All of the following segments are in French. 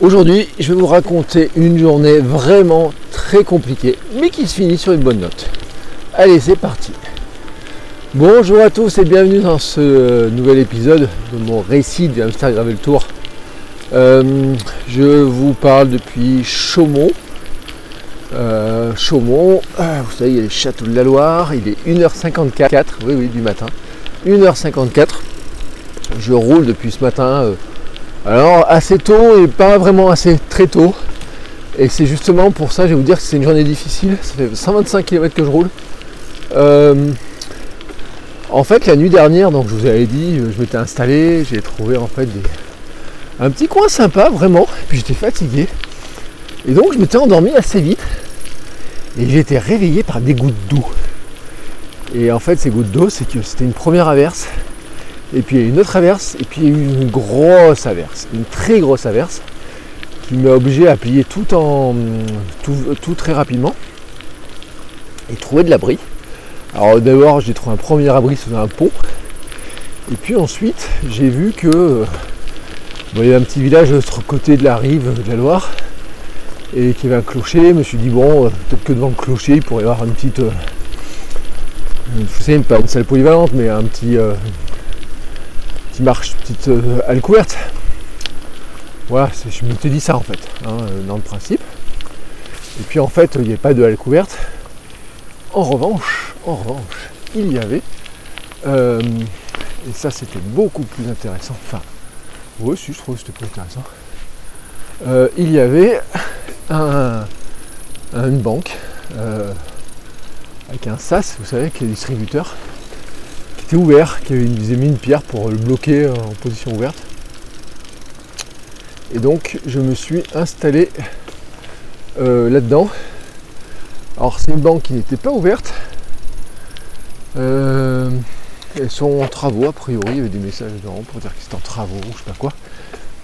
Aujourd'hui, je vais vous raconter une journée vraiment très compliquée, mais qui se finit sur une bonne note. Allez, c'est parti. Bonjour à tous et bienvenue dans ce nouvel épisode de mon récit du Hamster Gravel Tour. Euh, je vous parle depuis Chaumont. Euh, Chaumont, euh, vous savez, il y a les châteaux de la Loire, il est 1h54, oui, oui, du matin. 1h54. Je roule depuis ce matin alors assez tôt et pas vraiment assez très tôt. Et c'est justement pour ça, je vais vous dire que c'est une journée difficile. Ça fait 125 km que je roule. Euh, en fait, la nuit dernière, donc je vous avais dit, je m'étais installé, j'ai trouvé en fait un petit coin sympa, vraiment. Puis j'étais fatigué. Et donc je m'étais endormi assez vite. Et j'ai été réveillé par des gouttes d'eau. Et en fait, ces gouttes d'eau, c'est que c'était une première averse et puis il y a une autre averse, et puis il y a eu une grosse averse, une très grosse averse, qui m'a obligé à plier tout en tout, très rapidement et trouver de l'abri. Alors d'abord j'ai trouvé un premier abri sous un pont, et puis ensuite j'ai vu que il y avait un petit village de l'autre côté de la rive de la Loire, et qui avait un clocher. Je me suis dit bon, peut-être que devant le clocher il pourrait y avoir une petite, euh, je sais pas une salle polyvalente, mais un petit euh, marche, petite euh, couverte. Voilà, je me suis dit ça en fait, hein, euh, dans le principe. Et puis en fait, il n'y avait pas de halle couverte. En revanche, en revanche, il y avait, euh, et ça c'était beaucoup plus intéressant, enfin, oui, si je trouve que c'était plus intéressant, euh, il y avait un, une banque avec un SAS, vous savez, qui est distributeur, était ouvert, qui avait mis une pierre pour le bloquer en position ouverte. Et donc je me suis installé euh, là-dedans. Alors c'est une banque qui n'était pas ouverte. Euh, elles sont en travaux a priori, il y avait des messages dedans pour dire que c'était en travaux, je sais pas quoi.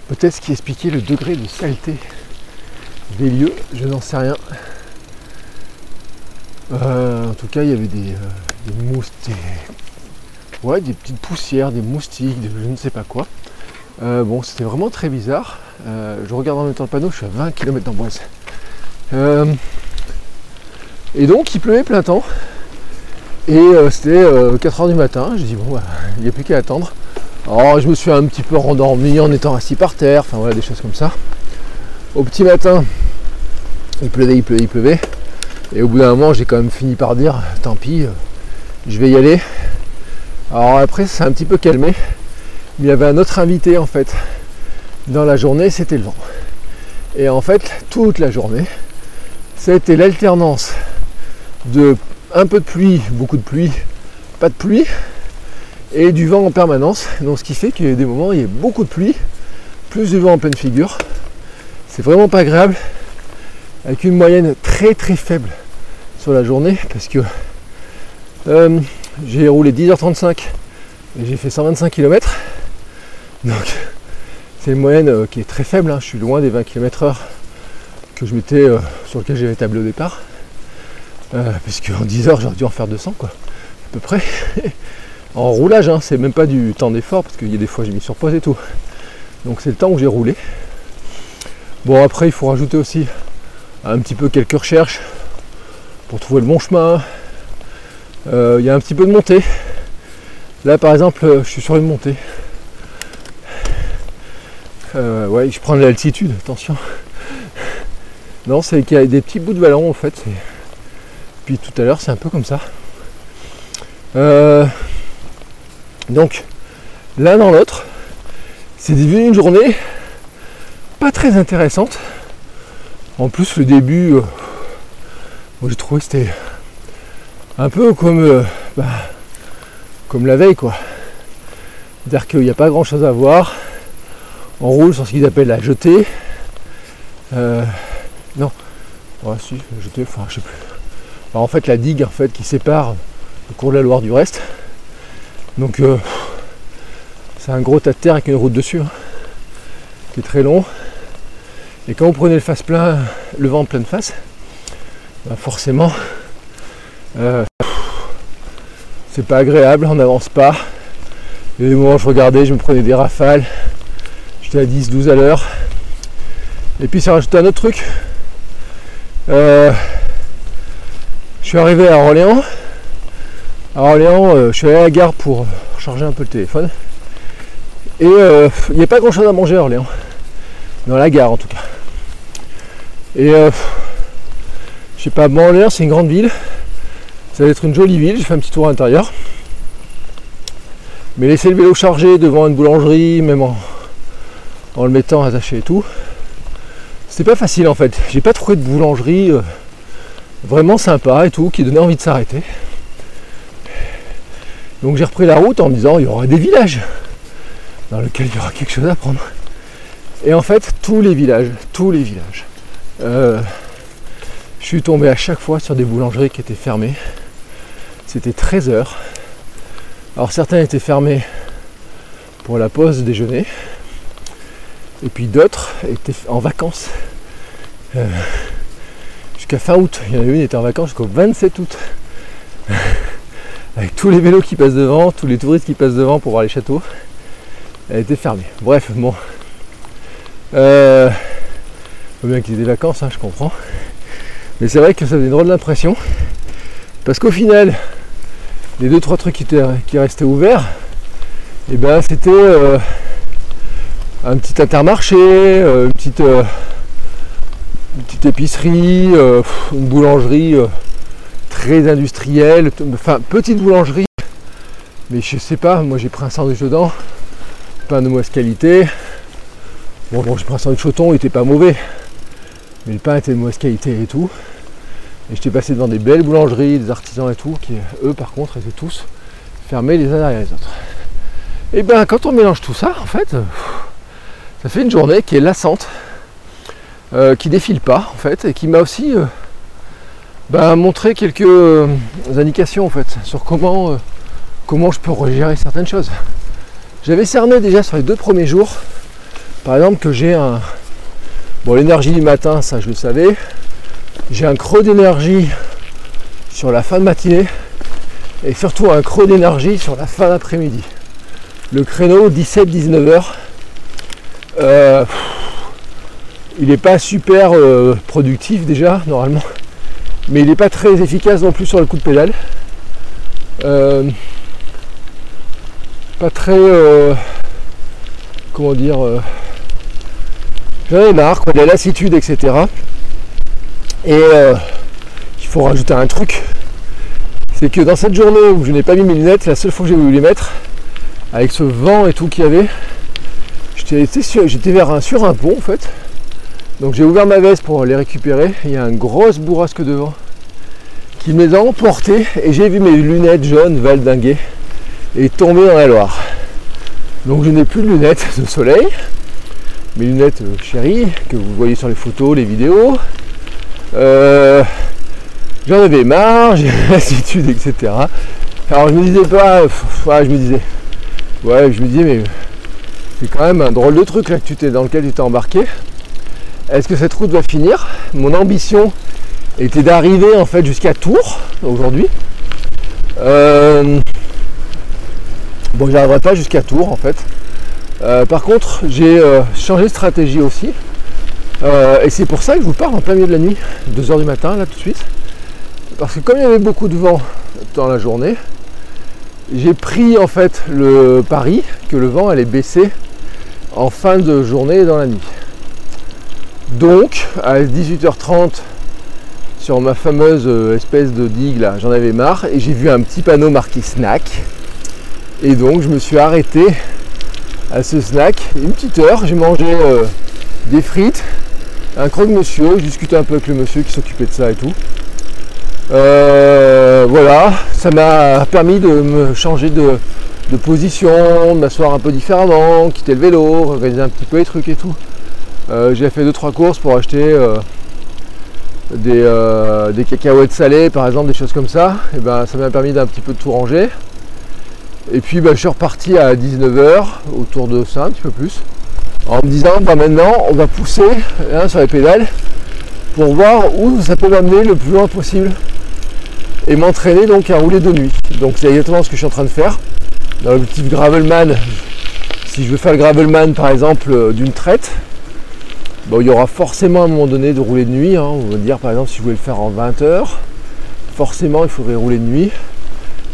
Peut-être ce qui expliquait le degré de saleté des lieux, je n'en sais rien. Euh, en tout cas, il y avait des, mousses, ouais, des petites poussières, des moustiques, je ne sais pas quoi. Euh, bon, c'était vraiment très bizarre. Euh, je regarde en même temps le panneau, je suis à 20 km d'Amboise. Euh, et donc, il pleuvait plein temps. Et c'était 4h du matin. J'ai dit, bon, bah, il n'y a plus qu'à attendre. Alors, je me suis un petit peu rendormi en étant assis par terre. Enfin, voilà, des choses comme ça. Au petit matin, il pleuvait, il pleuvait, il pleuvait. Et au bout d'un moment, j'ai quand même fini par dire, tant pis, je vais y aller. Alors après, c'est un petit peu calmé. Il y avait un autre invité en fait dans la journée, c'était le vent. Et en fait, toute la journée, c'était l'alternance de un peu de pluie, beaucoup de pluie, pas de pluie, et du vent en permanence. Donc ce qui fait qu'il y a des moments où il y a beaucoup de pluie, plus de vent en pleine figure. C'est vraiment pas agréable, avec une moyenne très très faible sur la journée, parce que euh, j'ai roulé 10h35 et j'ai fait 125 km. Donc c'est une moyenne euh, qui est très faible, hein. je suis loin des 20 km heure que je m'étais euh, sur lequel j'avais tablé au départ. Euh, puisque en 10 heures j'aurais dû en faire 200 quoi, à peu près. en roulage, hein, c'est même pas du temps d'effort parce qu'il y a des fois j'ai mis sur pause et tout. Donc c'est le temps où j'ai roulé. Bon après il faut rajouter aussi un petit peu quelques recherches pour trouver le bon chemin, il y a un petit peu de montée. Là par exemple euh, je suis sur une montée. Euh, ouais, je prends de l'altitude, attention. Non, c'est qu'il y a des petits bouts de vallon en fait. Puis tout à l'heure c'est un peu comme ça. Donc l'un dans l'autre, c'est devenu une journée pas très intéressante. En plus le début, j'ai trouvé que c'était un peu comme, euh, bah, comme la veille quoi. C'est-à-dire qu'il n'y a pas grand chose à voir. On roule sur ce qu'ils appellent la jetée. Euh, non, si, en fait la digue en fait qui sépare le cours de la Loire du reste. Donc euh, c'est un gros tas de terre avec une route dessus, hein, qui est très long. Et quand vous prenez le face plein, le vent en pleine face, bah, forcément euh, c'est pas agréable, on n'avance pas. A des moments où je regardais, je me prenais des rafales, j'étais à 10-12 à l'heure. Et puis ça rajouté un autre truc. Euh, je suis arrivé à Orléans. À Orléans, euh, je suis allé à la gare pour charger un peu le téléphone. Et il n'y a pas grand chose à manger à Orléans. Dans la gare en tout cas. Et je sais pas, bon, Orléans c'est une grande ville. Ça va être une jolie ville, j'ai fait un petit tour à l'intérieur. Mais laisser le vélo chargé devant une boulangerie, même en, le mettant attaché et tout, c'était pas facile en fait. J'ai pas trouvé de boulangerie euh, vraiment sympa et tout, qui donnait envie de s'arrêter. Donc j'ai repris la route en me disant il y aura des villages dans lesquels il y aura quelque chose à prendre. Et en fait, tous les villages, tous les villages, euh, je suis tombé à chaque fois sur des boulangeries qui étaient fermées. C'était 13 heures. Alors certains étaient fermés pour la pause déjeuner. Et puis d'autres étaient en vacances. Euh, jusqu'à fin août. Il y en a une qui était en vacances jusqu'au 27 août. Avec tous les vélos qui passent devant, tous les touristes qui passent devant pour voir les châteaux. Elle était fermée. Bref, bon. Euh, faut bien qu'il y ait des vacances, hein, je comprends. Mais c'est vrai que ça faisait une drôle d'impression. Parce qu'au final, les deux trois trucs qui, qui restaient ouverts, et eh ben c'était euh, un petit intermarché, euh, une, petite, euh, une petite épicerie, une boulangerie très industrielle, enfin petite boulangerie, mais je sais pas, moi j'ai pris un sandwich dedans, pain de mauvaise qualité. Bon, bon j'ai pris un sandwich au thon, il était pas mauvais, mais le pain était de mauvaise qualité et tout. Et j'étais passé devant des belles boulangeries, des artisans et tout, qui eux par contre étaient tous fermés les uns derrière les autres. Et bien quand on mélange tout ça, en fait, ça fait une journée qui est lassante, euh, qui défile pas en fait, et qui m'a aussi euh, ben, montré quelques euh, indications en fait sur comment, comment je peux regérer certaines choses. J'avais cerné déjà sur les deux premiers jours, par exemple que j'ai un. Bon l'énergie du matin, ça je le savais, j'ai un creux d'énergie sur la fin de matinée et surtout un creux d'énergie sur la fin d'après-midi. Le créneau 17-19 heures, euh, il n'est pas super euh, productif déjà normalement, mais il n'est pas très efficace non plus sur le coup de pédale. Euh, pas très comment dire j'en ai marre, la lassitude, etc. Et euh, il faut rajouter un truc, c'est que dans cette journée où je n'ai pas mis mes lunettes, la seule fois que j'ai voulu les mettre, avec ce vent et tout qu'il y avait, j'étais sur un pont en fait. Donc j'ai ouvert ma veste pour les récupérer. Il y a une grosse bourrasque devant qui me les a et j'ai vu mes lunettes jaunes valdinguer et tomber dans la Loire. Donc je n'ai plus de lunettes de soleil, mes lunettes euh, chéries que vous voyez sur les photos, les vidéos, euh, j'en avais marre, j'ai lassitude, etc. Alors je me disais pas, je me disais, ouais, je me disais, mais c'est quand même un drôle de truc là que tu t'es dans lequel tu t'es embarqué. Est-ce que cette route va finir? Mon ambition était d'arriver en fait jusqu'à Tours aujourd'hui. Euh, bon, j'arriverai pas jusqu'à Tours en fait. Euh, par contre, j'ai changé de stratégie aussi. Euh, et c'est pour ça que je vous parle en plein milieu de la nuit, 2h du matin, là tout de suite. Parce que comme il y avait beaucoup de vent dans la journée, j'ai pris en fait le pari que le vent allait baisser en fin de journée dans la nuit. Donc à 18h30 sur ma fameuse euh, espèce de digue là, j'en avais marre et j'ai vu un petit panneau marqué snack. Et donc je me suis arrêté à ce snack une petite heure, j'ai mangé euh, des frites, un croque monsieur, je discutais un peu avec le monsieur qui s'occupait de ça et tout. Euh, voilà, ça m'a permis de me changer de, position, de m'asseoir un peu différemment, quitter le vélo, organiser un petit peu les trucs et tout. Euh, j'ai fait 2-3 courses pour acheter des, euh, des, cacahuètes salées par exemple, des choses comme ça. Et ben ça m'a permis d'un petit peu de tout ranger. Et puis ben, je suis reparti à 19h, autour de ça, un petit peu plus, en me disant bah, maintenant on va pousser hein, sur les pédales pour voir où ça peut m'amener le plus loin possible et m'entraîner donc à rouler de nuit. Donc c'est exactement ce que je suis en train de faire. Dans l'objectif Gravelman, si je veux faire le Gravelman par exemple d'une traite, il y aura forcément à un moment donné de rouler de nuit. Hein. On va dire par exemple si je voulais le faire en 20 heures, forcément il faudrait rouler de nuit.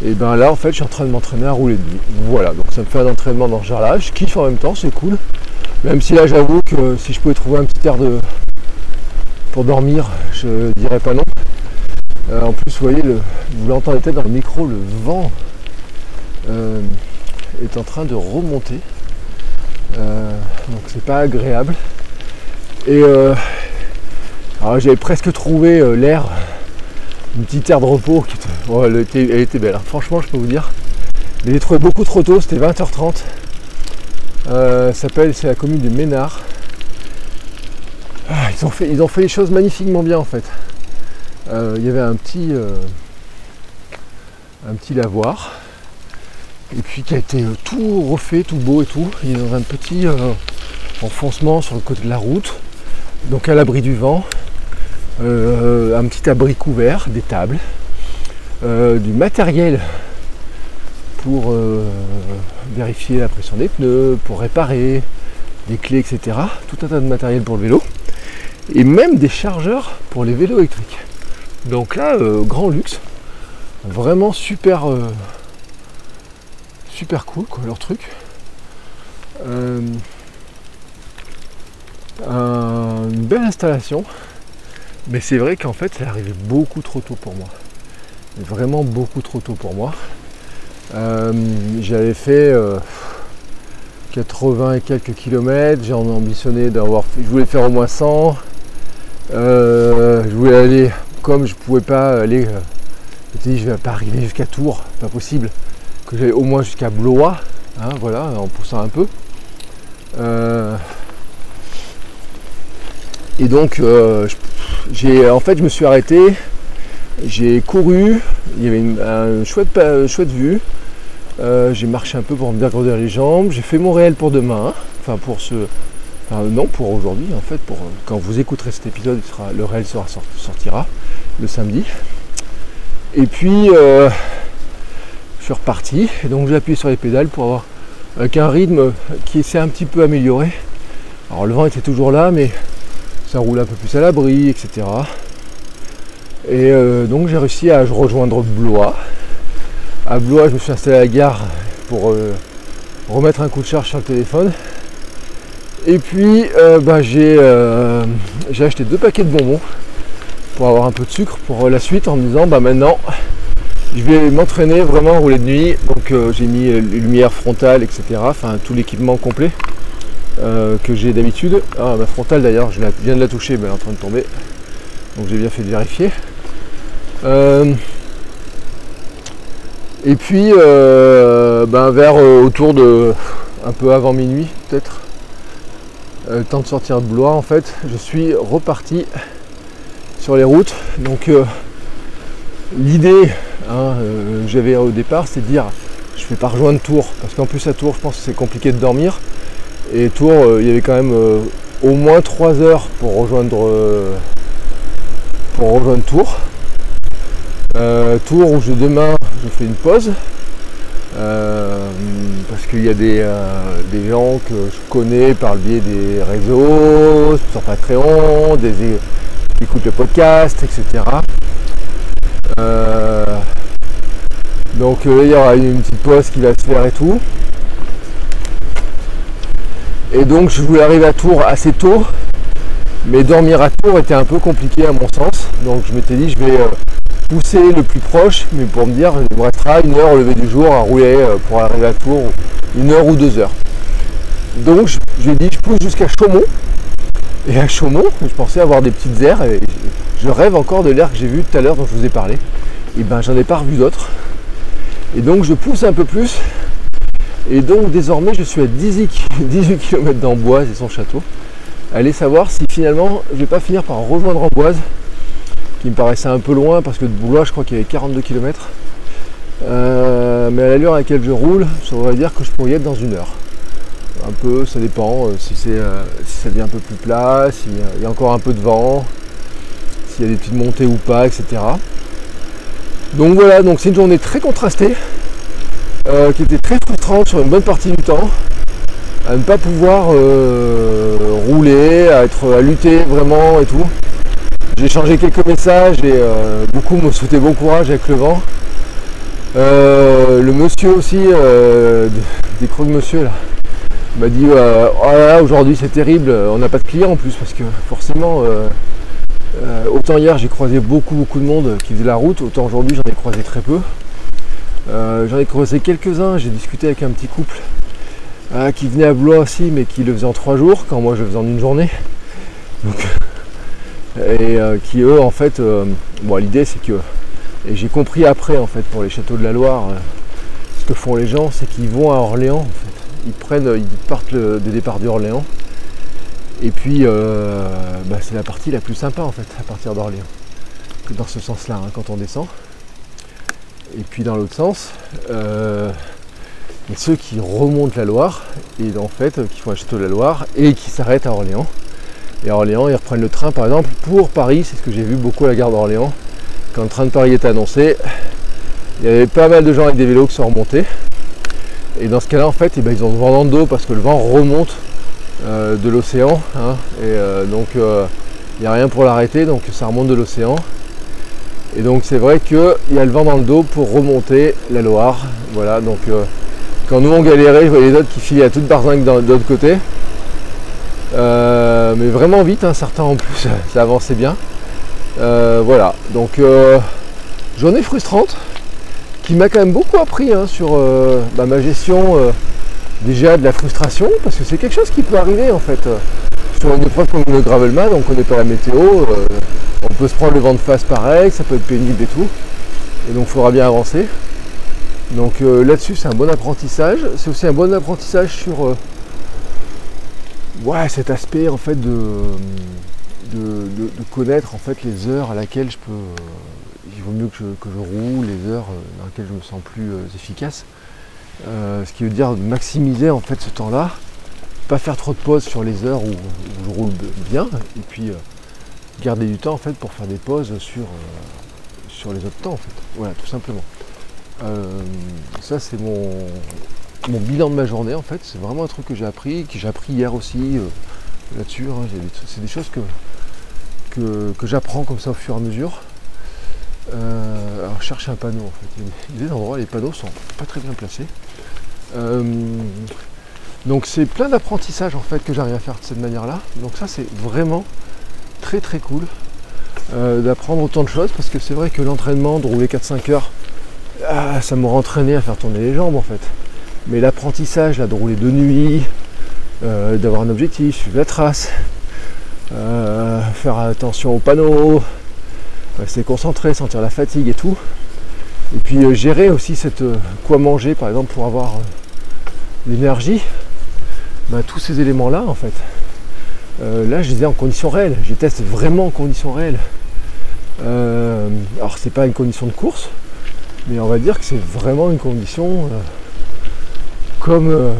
Et bien là en fait je suis en train de m'entraîner à rouler de nuit. Voilà, donc ça me fait un entraînement dans ce genre-là. Je kiffe en même temps, c'est cool. Même si là j'avoue que si je pouvais trouver un petit air de pour dormir, je dirais pas non. Euh, en plus vous voyez, vous l'entendez peut-être dans le micro, le vent euh, est en train de remonter. Euh, donc c'est pas agréable. Et j'avais presque trouvé l'air une petite aire de repos qui elle, était, belle. Hein. Franchement, je peux vous dire. Mais j'ai trouvé beaucoup trop tôt, c'était 20h30. Euh, s'appelle, c'est la commune de Ménard. Ah, ils, ont fait, ils ont fait les choses magnifiquement bien en fait. Euh, il y avait un petit, euh, un petit lavoir. Et puis qui a été tout refait, tout beau et tout. Il est dans un petit enfoncement sur le côté de la route. Donc à l'abri du vent. un petit abri couvert, des tables. Du matériel pour euh, vérifier la pression des pneus, pour réparer, des clés, etc. Tout un tas de matériel pour le vélo. Et même des chargeurs pour les vélos électriques. Donc là, euh, grand luxe. Vraiment super super cool quoi, leur truc. une belle installation. Mais c'est vrai qu'en fait, ça arrivé beaucoup trop tôt pour moi vraiment beaucoup trop tôt pour moi. Euh, j'avais fait 80 euh, et quelques kilomètres, j'ai ambitionné d'avoir je voulais faire au moins 100. Euh, je voulais aller comme je pouvais pas aller je dit je vais pas arriver jusqu'à Tours, pas possible. Que j'allais au moins jusqu'à Blois, hein, voilà, en poussant un peu. et donc j'ai en fait je me suis arrêté j'ai couru, il y avait une chouette vue. Euh, j'ai marché un peu pour me dégourdir les jambes. J'ai fait mon réel pour demain. Enfin pour ce. non, pour aujourd'hui en fait. Pour, quand vous écouterez cet épisode, le réel sortira le samedi. Et puis euh, je suis reparti. Et donc j'ai appuyé sur les pédales pour avoir avec un rythme qui s'est un petit peu amélioré. Alors le vent était toujours là, mais ça roule un peu plus à l'abri, etc. Et euh, donc j'ai réussi à rejoindre Blois. À Blois, je me suis installé à la gare pour euh, remettre un coup de charge sur le téléphone. Et puis euh, bah, j'ai acheté deux paquets de bonbons pour avoir un peu de sucre pour la suite en me disant bah maintenant je vais m'entraîner vraiment à rouler de nuit. Donc j'ai mis lumière frontale, etc. Enfin tout l'équipement complet que j'ai d'habitude. Ah, ma frontale d'ailleurs, je viens de la toucher, mais elle est en train de tomber. Donc j'ai bien fait de vérifier. Euh, et puis euh, ben, vers euh, autour de un peu avant minuit peut-être, le temps de sortir de Blois en fait, je suis reparti sur les routes. Donc l'idée hein, j'avais au départ c'est de dire je ne vais pas rejoindre Tours parce qu'en plus à Tours je pense que c'est compliqué de dormir et Tours il y avait quand même au moins 3 heures pour rejoindre pour rejoindre Tours euh, tour où je, demain je fais une pause euh, parce qu'il y a euh, des, gens que je connais par le biais des réseaux, sur Patreon, des, qui écoutent le podcast, etc. donc il y aura une petite pause qui va se faire et tout. Et donc je voulais arriver à Tours assez tôt, mais dormir à Tours était un peu compliqué à mon sens. Donc je m'étais dit je vais pousser le plus proche, mais pour me dire, il me restera une heure au lever du jour à rouler euh, pour arriver à Tours, une heure ou deux heures. Donc je, lui ai dit, je pousse jusqu'à Chaumont. Et à Chaumont, je pensais avoir des petites aires, et je rêve encore de l'air que j'ai vu tout à l'heure dont je vous ai parlé. Et ben j'en ai pas revu d'autres. Et donc je pousse un peu plus. Et donc désormais je suis à 18, km d'Amboise et son château. Allez savoir si finalement je vais pas finir par rejoindre Amboise, qui me paraissait un peu loin parce que de Boulois je crois qu'il y avait 42 km. Euh, mais à l'allure à laquelle je roule, ça voudrait dire que je pourrais y être dans une heure. Un peu, ça dépend euh, si, c'est, euh, si ça devient un peu plus plat, s'il y a encore un peu de vent, s'il y a des petites montées ou pas, etc. Donc voilà, donc c'est une journée très contrastée, qui était très frustrante sur une bonne partie du temps, à ne pas pouvoir rouler, à être à lutter vraiment et tout. J'ai échangé quelques messages et beaucoup m'ont souhaité bon courage avec le vent. Euh, le monsieur aussi, euh, des crocs de monsieur là, m'a dit oh aujourd'hui c'est terrible, on n'a pas de clients en plus parce que forcément euh, autant hier j'ai croisé beaucoup beaucoup de monde qui faisait la route, autant aujourd'hui j'en ai croisé très peu. j'en ai croisé quelques-uns, j'ai discuté avec un petit couple qui venait à Blois aussi mais qui le faisait en trois jours quand moi je le faisais en une journée. Et qui eux en fait, bon l'idée c'est que et j'ai compris après, en fait, pour les châteaux de la Loire, euh, ce que font les gens, c'est qu'ils vont à Orléans, Ils prennent, ils partent des départs d'Orléans. Et puis, euh, bah, c'est la partie la plus sympa, en fait, à partir d'Orléans. Dans ce sens-là, hein, quand on descend. Et puis, dans l'autre sens, euh, ceux qui remontent la Loire, et en fait, qui font un château de la Loire, et qui s'arrêtent à Orléans. Et à Orléans, ils reprennent le train, par exemple, pour Paris, c'est ce que j'ai vu beaucoup à la gare d'Orléans quand le train de Paris est annoncé, il y avait pas mal de gens avec des vélos qui sont remontés. Et dans ce cas-là, en fait, eh ben, ils ont le vent dans le dos parce que le vent remonte euh, de l'océan. Hein. et euh, donc, euh, il n'y a rien pour l'arrêter, donc ça remonte de l'océan. Et donc, c'est vrai qu'il y a le vent dans le dos pour remonter la Loire. Voilà, donc quand nous on galérait, je voyais les autres qui filaient à toute barzingue de l'autre côté. Mais vraiment vite, hein, certains en plus, ça avançait bien. Euh, voilà, donc euh, journée frustrante qui m'a quand même beaucoup appris hein, sur euh, bah, ma gestion déjà de la frustration, parce que c'est quelque chose qui peut arriver en fait. Sur une épreuve comme le Gravelman, on ne connaît pas la météo, on peut se prendre le vent de face pareil, ça peut être pénible et tout. Et donc il faudra bien avancer. Donc là-dessus c'est un bon apprentissage. C'est aussi un bon apprentissage sur ouais, cet aspect en fait de de, connaître en fait les heures à laquelle je peux. Euh, il vaut mieux que je, roule, les heures euh, dans lesquelles je me sens plus euh, efficace. ce qui veut dire maximiser en fait ce temps-là, pas faire trop de pauses sur les heures où, je roule bien, et puis garder du temps en fait pour faire des pauses sur, sur les autres temps. Voilà, tout simplement. ça c'est mon, mon bilan de ma journée en fait. C'est vraiment un truc que j'ai appris, que j'ai appris hier aussi là-dessus. Hein. C'est des choses que, j'apprends comme ça au fur et à mesure. Euh, alors chercher un panneau en fait. Il y a des endroits, les panneaux sont pas très bien placés. Euh, donc c'est plein d'apprentissage en fait que j'arrive à faire de cette manière-là. Donc ça c'est vraiment très très cool euh, d'apprendre autant de choses parce que c'est vrai que l'entraînement de rouler 4-5 heures, ah, ça m'aurait entraîné à faire tourner les jambes en fait. Mais l'apprentissage là de rouler de nuit, d'avoir un objectif, suivre la trace, euh, faire attention aux panneaux, rester concentré, sentir la fatigue et tout. Et puis euh, gérer aussi cette euh, quoi manger par exemple pour avoir l'énergie. Ben, tous ces éléments là en fait. là je les ai en conditions réelles, je teste vraiment en conditions réelles. alors c'est pas une condition de course, mais on va dire que c'est vraiment une condition comme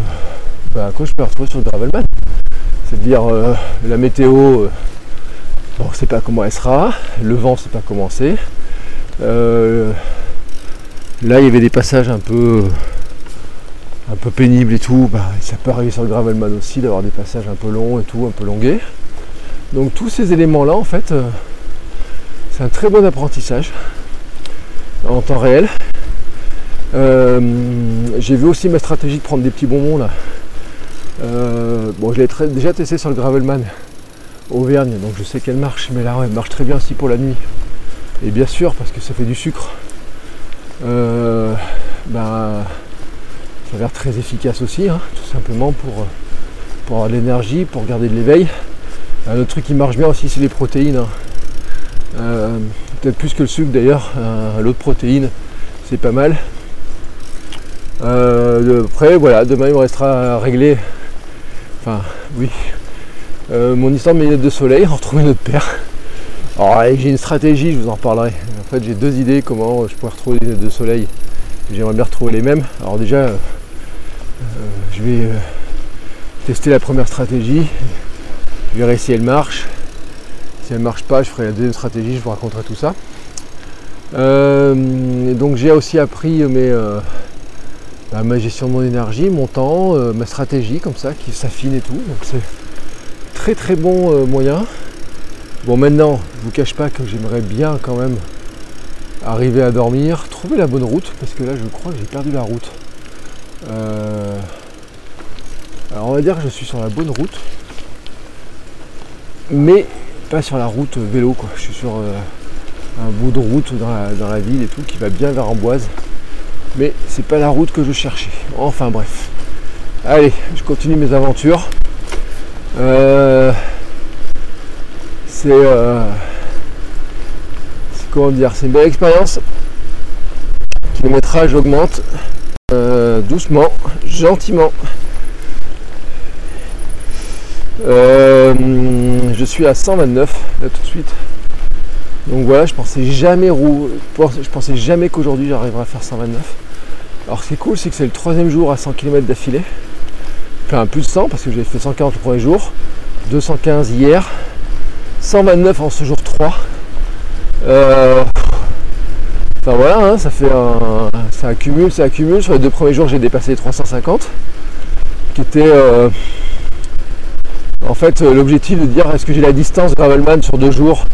bah, je peux retrouver sur le Gravelman. C'est-à-dire euh, la météo, euh, on ne sait pas comment elle sera, le vent ne sait pas comment c'est. Euh, là il y avait des passages un peu un peu pénibles et tout, bah, ça peut arriver sur le Gravelman aussi d'avoir des passages un peu longs et tout, un peu longués. Donc tous ces éléments là en fait c'est un très bon apprentissage en temps réel. J'ai vu aussi ma stratégie de prendre des petits bonbons là euh, bon, je l'ai déjà testé sur le Gravelman Auvergne, donc je sais qu'elle marche, mais là, elle marche très bien aussi pour la nuit. Et bien sûr, parce que ça fait du sucre, euh, ben, ça a l'air très efficace aussi, hein, tout simplement pour, pour avoir de l'énergie, pour garder de l'éveil. Un autre truc qui marche bien aussi, c'est les protéines. Hein. Euh, peut-être plus que le sucre d'ailleurs, l'autre protéine, c'est pas mal. Euh, après, voilà, demain il me restera à régler. Enfin, oui. euh, mon histoire de mes lunettes de soleil, retrouver une autre paire. Alors, j'ai une stratégie, je vous en reparlerai. En fait, j'ai deux idées comment je pourrais retrouver des lunettes de soleil. J'aimerais bien retrouver les mêmes. Alors, déjà, euh, je vais tester la première stratégie. Je verrai si elle marche. Si elle marche pas, je ferai la deuxième stratégie, je vous raconterai tout ça. Donc j'ai aussi appris mes, bah, ma gestion de mon énergie, mon temps, euh, ma stratégie comme ça qui s'affine et tout. Donc c'est très très bon euh, moyen. Bon maintenant, je vous cache pas que j'aimerais bien quand même arriver à dormir, trouver la bonne route, parce que là je crois que j'ai perdu la route. Euh, alors on va dire que je suis sur la bonne route, mais pas sur la route vélo. Je suis sur un bout de route dans la, dans la ville et tout qui va bien vers Amboise. Mais c'est pas la route que je cherchais. Enfin bref. Allez, je continue mes aventures. Euh, c'est euh, c'est comment dire, c'est une belle expérience. Le kilométrage augmente euh, doucement, gentiment. Je suis à 129 là tout de suite. Donc voilà, je pensais jamais rou- je pensais jamais qu'aujourd'hui j'arriverais à faire 129. Alors ce qui est cool, c'est que c'est le troisième jour à 100 km d'affilée. Enfin plus de 100 parce que j'ai fait 140 le premier jour, 215 hier, 129 en ce jour 3. Euh, Enfin voilà, hein, ça fait un. ça accumule, ça accumule. Sur les deux premiers jours j'ai dépassé les 350. Qui était euh, en fait euh, l'objectif de dire est-ce que j'ai la distance Gravelman sur deux jours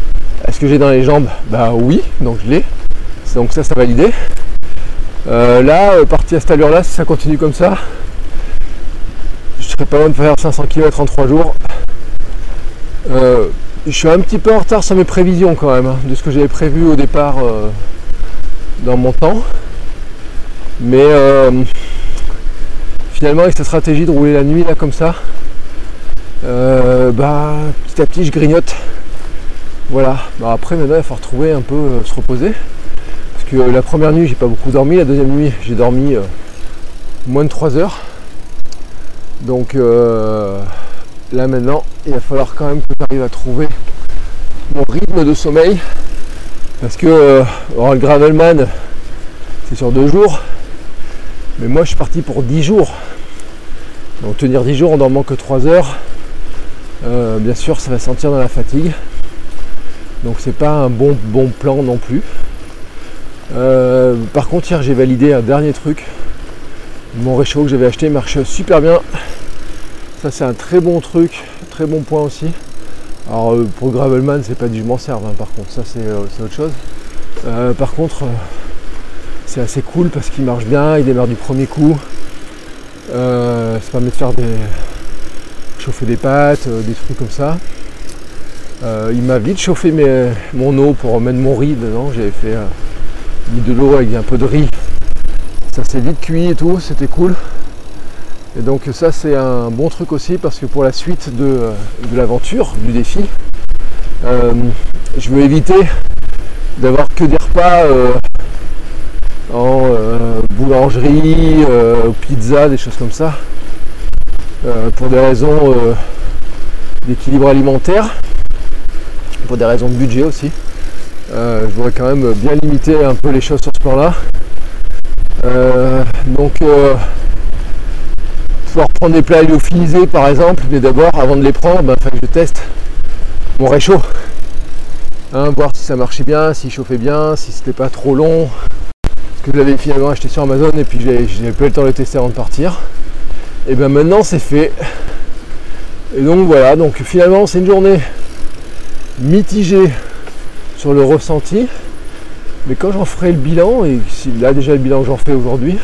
Est-ce que j'ai dans les jambes? Bah oui, donc je l'ai. Donc ça, ça validé. Euh, là, euh, parti à cette allure-là, si ça continue comme ça, je serais pas loin de faire 500 km en 3 jours. Euh, je suis un petit peu en retard sur mes prévisions quand même, hein, de ce que j'avais prévu au départ euh, dans mon temps. Mais finalement, avec cette stratégie de rouler la nuit là comme ça, bah petit à petit je grignote. Voilà. Bah, après maintenant il faut retrouver un peu euh, se reposer. Parce que euh, la première nuit j'ai pas beaucoup dormi, la deuxième nuit j'ai dormi euh, moins de 3 heures. Donc là maintenant il va falloir quand même que j'arrive à trouver mon rythme de sommeil. Parce que le Gravelman c'est sur deux jours. Mais moi je suis parti pour 10 jours. Donc tenir 10 jours en dormant que 3 heures, bien sûr ça va sentir dans la fatigue. Donc c'est pas un bon plan non plus. Euh, par contre hier j'ai validé un dernier truc. Mon réchaud que j'avais acheté marche super bien. Ça c'est un très bon truc, très bon point aussi. Alors euh, pour Gravelman c'est pas dit je m'en serve hein, par contre, ça c'est euh, autre chose. Par contre c'est assez cool parce qu'il marche bien, il démarre du premier coup. Ça permet de faire des chauffer des pâtes, des trucs comme ça. Euh, il m'a vite chauffé mon eau pour mettre mon riz dedans. J'avais fait euh, de l'eau avec un peu de riz. Ça s'est vite cuit et tout, c'était cool. Et donc ça c'est un bon truc aussi parce que pour la suite de, euh, l'aventure, du défi, je veux éviter d'avoir que des repas en boulangerie, pizza, des choses comme ça, pour des raisons d'équilibre alimentaire, pour des raisons de budget aussi. Euh, je voudrais quand même bien limiter un peu les choses sur ce plan-là. Euh, donc, euh, pouvoir prendre des plats lyophilisés par exemple, mais d'abord, avant de les prendre, ben, je teste mon réchaud. Hein, voir si ça marchait bien, s'il chauffait bien, si c'était pas trop long. Parce que je l'avais finalement acheté sur Amazon et puis j'ai pas eu le temps de le tester avant de partir. Et bien maintenant c'est fait. Et donc voilà, donc finalement c'est une journée mitigée sur le ressenti. Mais quand j'en ferai le bilan, et là déjà le bilan que j'en fais aujourd'hui,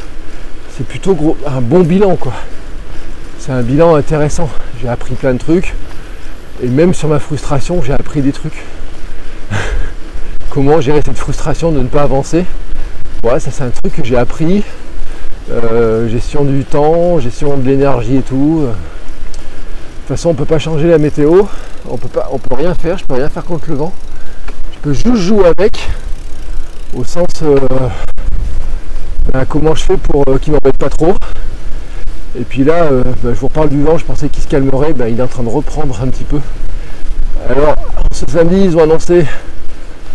c'est plutôt gros, un bon bilan quoi. C'est un bilan intéressant. J'ai appris plein de trucs. Et même sur ma frustration, j'ai appris des trucs. Comment gérer cette frustration de ne pas avancer. Ouais, ça c'est un truc que j'ai appris. Euh, gestion du temps, gestion de l'énergie et tout. De toute façon, on peut pas changer la météo. On peut pas, on peut rien faire. Je peux rien faire contre le vent. Je peux juste jouer avec, au sens euh, ben, comment je fais pour euh, qu'il m'embête pas trop. Et puis là, euh, ben, je vous reparle du vent, je pensais qu'il se calmerait, ben, il est en train de reprendre un petit peu. Alors, ce samedi, ils ont annoncé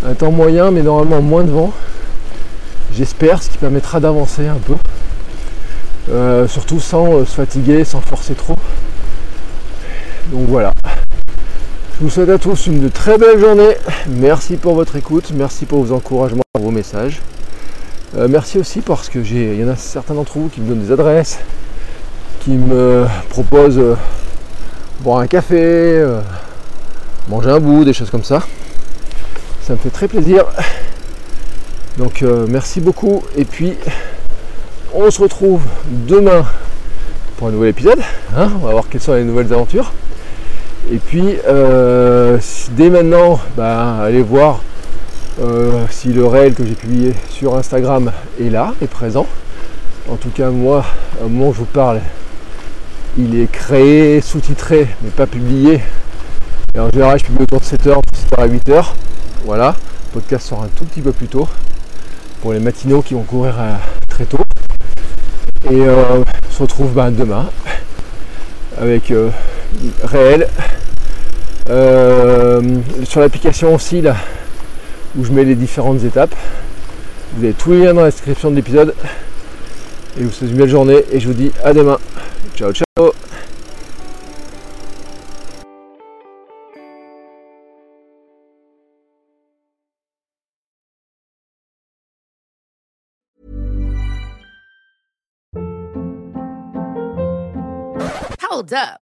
un temps moyen, mais normalement moins de vent. J'espère, ce qui permettra d'avancer un peu. Euh, surtout sans se fatiguer, sans forcer trop. Donc voilà. Je vous souhaite à tous une très belle journée. Merci pour votre écoute, merci pour vos encouragements, vos messages. Euh, merci aussi parce que j'ai, il y en a certains d'entre vous qui me donnent des adresses, qui me proposent euh, boire un café, euh, manger un bout, des choses comme ça. Ça me fait très plaisir. Donc merci beaucoup. Et puis on se retrouve demain pour un nouvel épisode. Hein. on va voir quelles sont les nouvelles aventures. Et puis, euh, dès maintenant, bah, allez voir euh, si le réel que j'ai publié sur Instagram est là, est présent. En tout cas, moi, au moment où je vous parle, il est créé, sous-titré, mais pas publié. Et en général, je publie autour de 7h, 7h à 8h. Voilà, le podcast sort un tout petit peu plus tôt pour les matinaux qui vont courir euh, très tôt. Et on se retrouve bah, demain avec réel. Euh, sur l'application aussi là où je mets les différentes étapes. Vous avez tous les liens dans la description de l'épisode. Et vous souhaite une belle journée et je vous dis à demain. Ciao ciao Hold up.